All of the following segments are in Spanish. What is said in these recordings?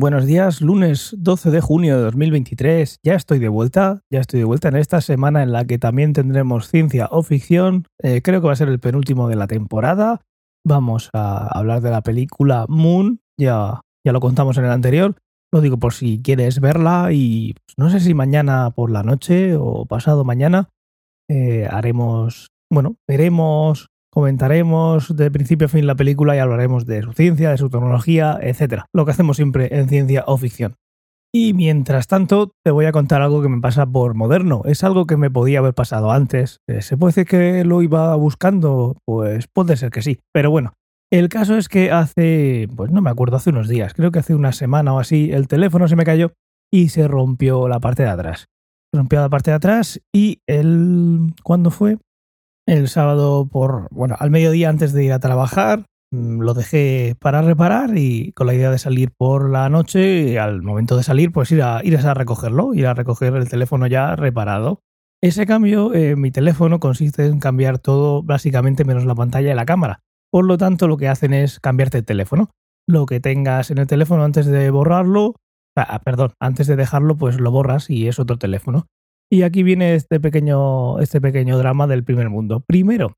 Buenos días, lunes 12 de junio de 2023. Ya estoy de vuelta, ya estoy de vuelta en esta semana en la que también tendremos ciencia o ficción. Eh, creo que va a ser el penúltimo de la temporada. Vamos a hablar de la película Moon, ya, ya lo contamos en el anterior. Lo digo por si quieres verla y pues, no sé si mañana por la noche o pasado mañana eh, haremos, bueno, veremos Comentaremos de principio a fin la película y hablaremos de su ciencia, de su tecnología, etc. Lo que hacemos siempre en ciencia o ficción. Y mientras tanto, te voy a contar algo que me pasa por moderno. Es algo que me podía haber pasado antes. Eh, ¿Se puede decir que lo iba buscando? Pues puede ser que sí. Pero bueno, el caso es que hace, pues no me acuerdo, hace unos días, creo que hace una semana o así, el teléfono se me cayó y se rompió la parte de atrás. Se rompió la parte de atrás y el... ¿Cuándo fue? El sábado por, bueno, al mediodía antes de ir a trabajar, mm, lo dejé para reparar y con la idea de salir por la noche al momento de salir pues ir a, ir a recogerlo, ir a recoger el teléfono ya reparado. Ese cambio en mi teléfono consiste en cambiar todo básicamente menos la pantalla y la cámara. Por lo tanto lo que hacen es cambiarte el teléfono. Lo que tengas en el teléfono antes de borrarlo, ah, perdón, antes de dejarlo pues lo borras y es otro teléfono. Y aquí viene este pequeño, este pequeño drama del primer mundo. Primero,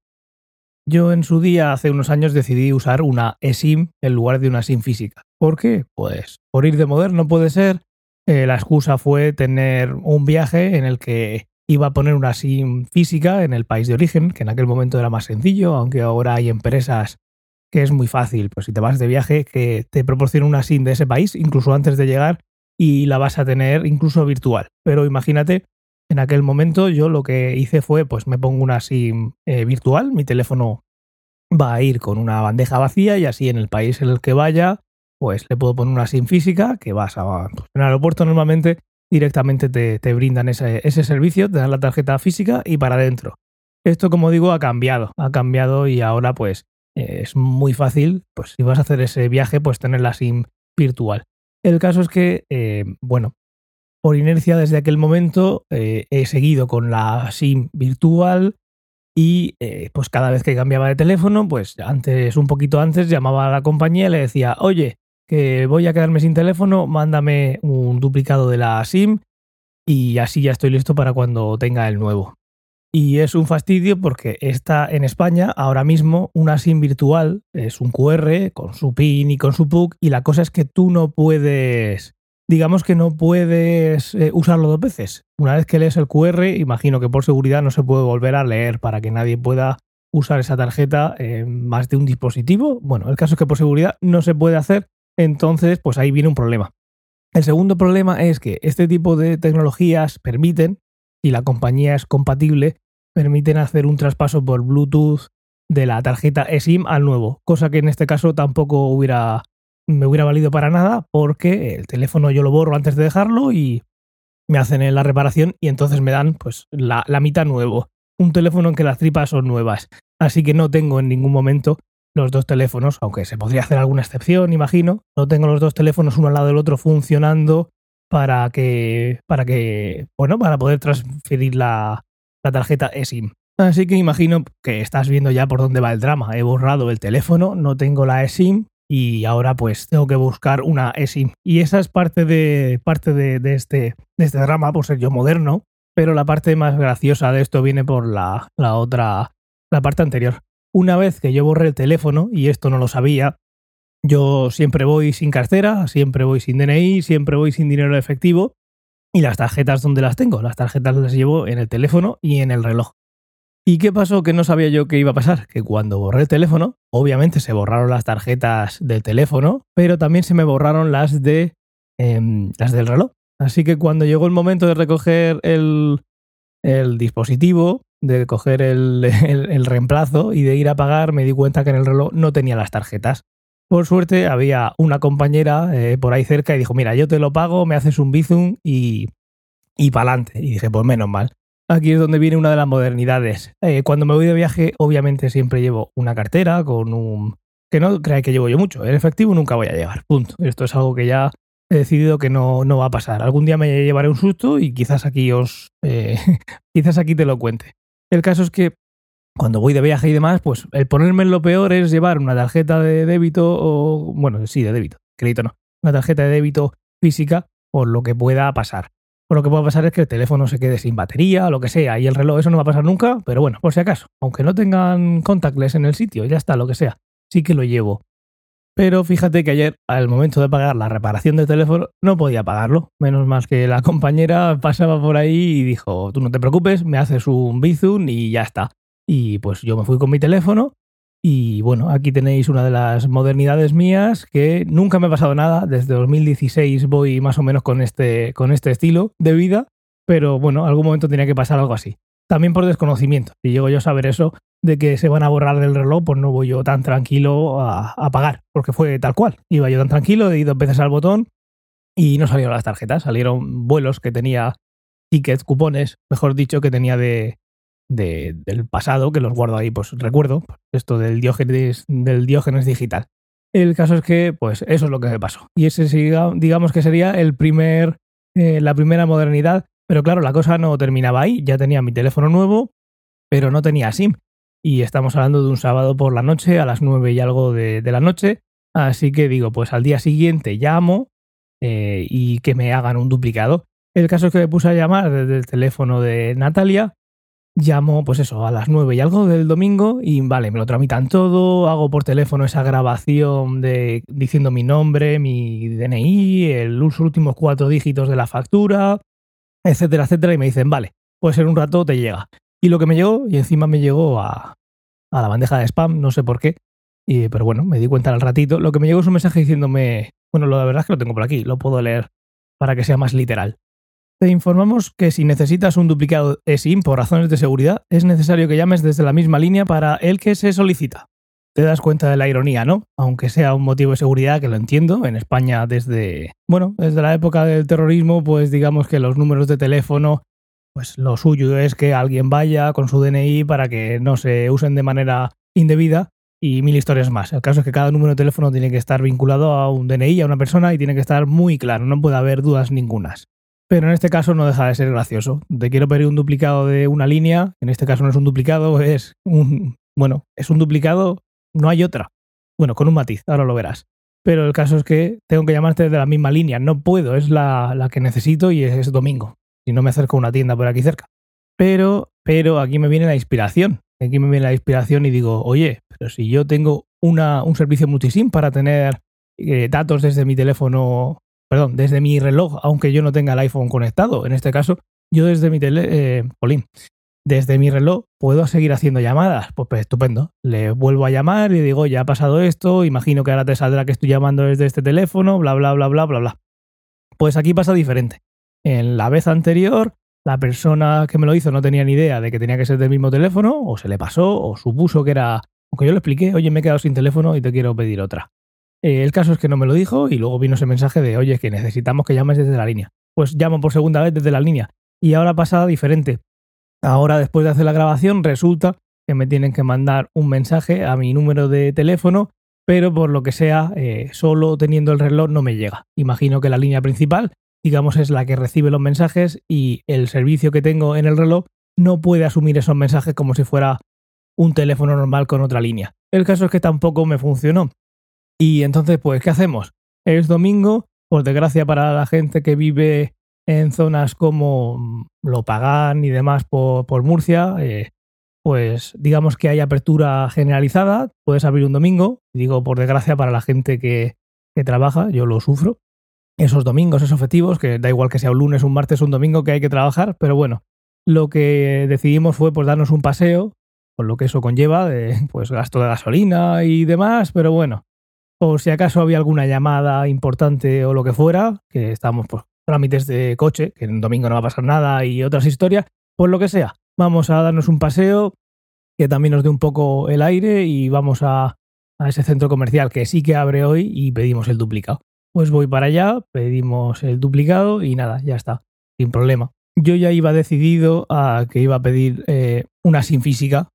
yo en su día, hace unos años, decidí usar una eSIM en lugar de una SIM física. ¿Por qué? Pues por ir de moderno puede ser. Eh, la excusa fue tener un viaje en el que iba a poner una SIM física en el país de origen, que en aquel momento era más sencillo, aunque ahora hay empresas que es muy fácil, pues si te vas de viaje, que te proporcionan una SIM de ese país, incluso antes de llegar, y la vas a tener incluso virtual. Pero imagínate en aquel momento yo lo que hice fue, pues me pongo una SIM eh, virtual, mi teléfono va a ir con una bandeja vacía y así en el país en el que vaya, pues le puedo poner una SIM física que vas a... Pues, en el aeropuerto normalmente directamente te, brindan ese, servicio, te dan la tarjeta física y para adentro. Esto, como digo, ha cambiado, ha cambiado y ahora pues eh, es muy fácil, pues si vas a hacer ese viaje, pues tener la SIM virtual. El caso es que, eh, bueno, por inercia desde aquel momento eh, he seguido con la SIM virtual y eh, pues cada vez que cambiaba de teléfono, pues antes, un poquito antes, llamaba a la compañía y le decía, oye, que voy a quedarme sin teléfono, mándame un duplicado de la SIM y así ya estoy listo para cuando tenga el nuevo. Y es un fastidio porque está en España ahora mismo una SIM virtual, es un QR con su PIN y con su PUC y la cosa es que tú no puedes digamos que no puedes eh, usarlo dos veces. Una vez que lees el QR, imagino que por seguridad no se puede volver a leer para que nadie pueda usar esa tarjeta en más de un dispositivo. Bueno, el caso es que por seguridad no se puede hacer, entonces pues ahí viene un problema. El segundo problema es que este tipo de tecnologías permiten, y la compañía es compatible, permiten hacer un traspaso por Bluetooth de la tarjeta eSIM al nuevo, cosa que en este caso tampoco hubiera me hubiera valido para nada porque el teléfono yo lo borro antes de dejarlo y me hacen la reparación y entonces me dan pues la, mitad nuevo. Un teléfono en que las tripas son nuevas. Así que no tengo en ningún momento los dos teléfonos, aunque se podría hacer alguna excepción, imagino. No tengo los dos teléfonos uno al lado del otro funcionando para que, para que, bueno, para poder transferir la, la tarjeta eSIM. Así que imagino que estás viendo ya por dónde va el drama. He borrado el teléfono, no tengo la eSIM y ahora pues tengo que buscar una eSIM. Y esa es parte de, parte de, este, de este drama, por ser yo moderno, pero la parte más graciosa de esto viene por la, la otra, la parte anterior. Una vez que yo borré el teléfono, y esto no lo sabía, yo siempre voy sin cartera, siempre voy sin DNI, siempre voy sin dinero efectivo, y las tarjetas donde las tengo, las tarjetas las llevo en el teléfono y en el reloj. ¿Y qué pasó que no sabía yo qué iba a pasar? Que cuando borré el teléfono, obviamente se borraron las tarjetas del teléfono, pero también se me borraron las de em, las del reloj. Así que cuando llegó el momento de recoger el, dispositivo, de coger el, reemplazo y de ir a pagar, me di cuenta que en el reloj no tenía las tarjetas. Por suerte había una compañera eh, por ahí cerca y dijo, mira, yo te lo pago, me haces un bizum y, y pa'lante. Y dije, pues menos mal. Aquí es donde viene una de las modernidades. Eh, cuando me voy de viaje, obviamente siempre llevo una cartera con un... que no creáis que llevo yo mucho. En efectivo nunca voy a llevar. Punto. Esto es algo que ya he decidido que no, no va a pasar. Algún día me llevaré un susto y quizás aquí os... Eh, quizás aquí te lo cuente. El caso es que cuando voy de viaje y demás, pues el ponerme en lo peor es llevar una tarjeta de débito o... bueno, sí, de débito. Crédito no. una tarjeta de débito física por lo que pueda pasar. Por lo que pueda pasar es que el teléfono se quede sin batería, lo que sea, y el reloj, eso no va a pasar nunca, pero bueno, por si acaso, aunque no tengan contactless en el sitio, ya está, lo que sea, sí que lo llevo. Pero fíjate que ayer, al momento de pagar la reparación del teléfono, no podía pagarlo. Menos más que la compañera pasaba por ahí y dijo, tú no te preocupes, me haces un Bizum y ya está. Y pues yo me fui con mi teléfono y bueno, aquí tenéis una de las modernidades mías que nunca me ha pasado nada. Desde 2016 voy más o menos con este, con este estilo de vida, pero bueno, algún momento tenía que pasar algo así. También por desconocimiento. Si llego yo a saber eso de que se van a borrar del reloj, pues no voy yo tan tranquilo a, a pagar, porque fue tal cual. Iba yo tan tranquilo, he ido veces al botón y no salieron las tarjetas. Salieron vuelos que tenía tickets, cupones, mejor dicho, que tenía de, del pasado, que los guardo ahí, pues recuerdo, esto del Diógenes, del Diógenes digital. El caso es que, pues eso es lo que me pasó. Y ese, digamos que sería el primer, eh, la primera modernidad. Pero claro, la cosa no terminaba ahí. Ya tenía mi teléfono nuevo, pero no tenía SIM. Y estamos hablando de un sábado por la noche, a las nueve y algo de, la noche. Así que digo, pues al día siguiente llamo eh, y que me hagan un duplicado. El caso es que me puse a llamar desde el teléfono de Natalia llamo, pues eso, a las 9 y algo del domingo y vale, me lo tramitan todo, hago por teléfono esa grabación de diciendo mi nombre, mi DNI, los últimos cuatro dígitos de la factura, etcétera, etcétera, y me dicen, vale, pues en un rato te llega. Y lo que me llegó, y encima me llegó a, a la bandeja de spam, no sé por qué, y, pero bueno, me di cuenta al ratito, lo que me llegó es un mensaje diciéndome, bueno, la verdad es que lo tengo por aquí, lo puedo leer para que sea más literal. Te informamos que si necesitas un duplicado eSIM por razones de seguridad, es necesario que llames desde la misma línea para el que se solicita. Te das cuenta de la ironía, ¿no? Aunque sea un motivo de seguridad, que lo entiendo, en España desde, bueno, desde la época del terrorismo, pues digamos que los números de teléfono, pues lo suyo es que alguien vaya con su DNI para que no se usen de manera indebida y mil historias más. El caso es que cada número de teléfono tiene que estar vinculado a un DNI, a una persona y tiene que estar muy claro, no puede haber dudas ningunas. Pero en este caso no deja de ser gracioso. Te quiero pedir un duplicado de una línea. En este caso no es un duplicado, es un. Bueno, es un duplicado, no hay otra. Bueno, con un matiz, ahora lo verás. Pero el caso es que tengo que llamarte de la misma línea. No puedo, es la, que necesito y es, domingo. Si no me acerco a una tienda por aquí cerca. Pero, pero aquí me viene la inspiración. Aquí me viene la inspiración y digo, oye, pero si yo tengo una, un servicio multisim para tener eh, datos desde mi teléfono perdón, desde mi reloj, aunque yo no tenga el iPhone conectado. En este caso, yo desde mi tele, eh, desde mi reloj puedo seguir haciendo llamadas. Pues, pues, estupendo. Le vuelvo a llamar y digo, ya ha pasado esto, imagino que ahora te saldrá que estoy llamando desde este teléfono, bla, bla, bla, bla, bla, bla. Pues aquí pasa diferente. En la vez anterior, la persona que me lo hizo no tenía ni idea de que tenía que ser del mismo teléfono, o se le pasó, o supuso que era. Aunque yo le expliqué, oye, me he quedado sin teléfono y te quiero pedir otra. Eh, el caso es que no me lo dijo y luego vino ese mensaje de, oye, que necesitamos que llames desde la línea. Pues llamo por segunda vez desde la línea. Y ahora pasa diferente. Ahora, después de hacer la grabación, resulta que me tienen que mandar un mensaje a mi número de teléfono, pero por lo que sea, eh, solo teniendo el reloj no me llega. Imagino que la línea principal, digamos, es la que recibe los mensajes y el servicio que tengo en el reloj no puede asumir esos mensajes como si fuera un teléfono normal con otra línea. El caso es que tampoco me funcionó. Y entonces, pues, ¿qué hacemos? Es domingo, por desgracia para la gente que vive en zonas como lo pagan y demás por, Murcia, eh, pues digamos que hay apertura generalizada, puedes abrir un domingo, digo por desgracia para la gente que, que trabaja, yo lo sufro, esos domingos, esos festivos, que da igual que sea un lunes, un martes, un domingo que hay que trabajar, pero bueno, lo que decidimos fue pues darnos un paseo, con lo que eso conlleva, de, pues gasto de gasolina y demás, pero bueno, por si acaso había alguna llamada importante o lo que fuera, que estamos por trámites de coche, que en domingo no va a pasar nada y otras historias, pues lo que sea. Vamos a darnos un paseo que también nos dé un poco el aire y vamos a, a ese centro comercial que sí que abre hoy y pedimos el duplicado. Pues voy para allá, pedimos el duplicado y nada, ya está, sin problema. Yo ya iba decidido a que iba a pedir eh, una sin física,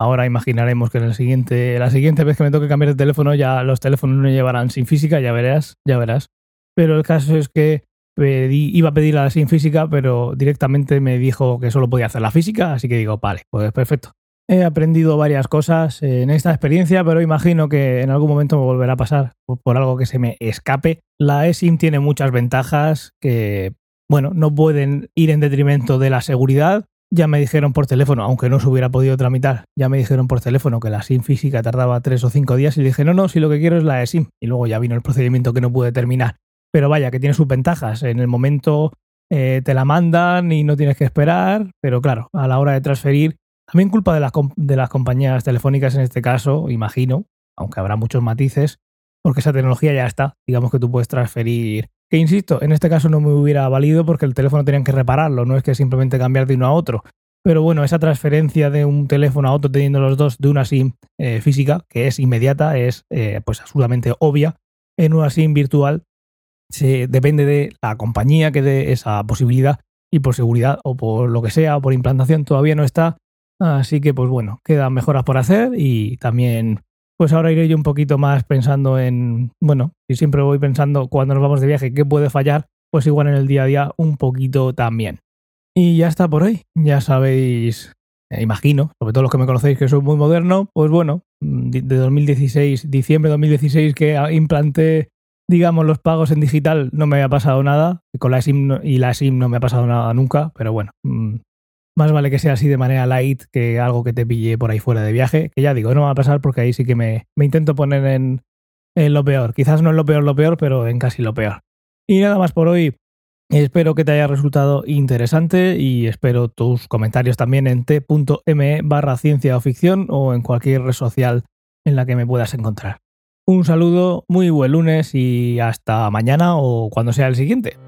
Ahora imaginaremos que en siguiente, la siguiente vez que me toque cambiar de teléfono ya los teléfonos no llevarán sin física, ya verás, ya verás. Pero el caso es que iba a pedir la sin física, pero directamente me dijo que solo podía hacer la física, así que digo, vale, pues perfecto. He aprendido varias cosas en esta experiencia, pero imagino que en algún momento me volverá a pasar por, algo que se me escape. La eSIM tiene muchas ventajas que, bueno, no pueden ir en detrimento de la seguridad. Ya me dijeron por teléfono, aunque no se hubiera podido tramitar, ya me dijeron por teléfono que la SIM física tardaba tres o cinco días y dije, no, no, si lo que quiero es la eSIM. Y luego ya vino el procedimiento que no pude terminar. Pero vaya, que tiene sus ventajas. En el momento eh, te la mandan y no tienes que esperar, pero claro, a la hora de transferir también culpa de las, de las compañías telefónicas en este caso, imagino, aunque habrá muchos matices, porque esa tecnología ya está. Digamos que tú puedes transferir. Que insisto, en este caso no me hubiera valido porque el teléfono tenían que repararlo, no es que simplemente cambiar de uno a otro. Pero bueno, esa transferencia de un teléfono a otro teniendo los dos de una SIM eh, física, que es inmediata, es eh, pues absolutamente obvia, en una SIM virtual se, depende de la compañía que dé esa posibilidad y por seguridad o por lo que sea o por implantación todavía no está Así que, pues bueno, quedan mejoras por hacer y también, pues ahora iré yo un poquito más pensando en, bueno, y siempre voy pensando cuando nos vamos de viaje qué puede fallar, pues igual en el día a día un poquito también. Y ya está por hoy, ya sabéis, eh, imagino, sobre todo los que me conocéis que soy muy moderno, pues bueno, mm, de 2016, diciembre de 2016 que implanté, digamos, los pagos en digital, no me había pasado nada, con la SIM y la SIM no me ha pasado nada nunca, pero bueno, mm, más vale que sea así de manera light que algo que te pille por ahí fuera de viaje. Que ya digo, no va a pasar porque ahí sí que me, intento poner en, en lo peor. Quizás no en lo peor, lo peor, pero en casi lo peor. Y nada más por hoy. Espero que te haya resultado interesante y espero tus comentarios también en t.me barra ciencia o ficción o en cualquier red social en la que me puedas encontrar. Un saludo, muy buen lunes y hasta mañana o cuando sea el siguiente.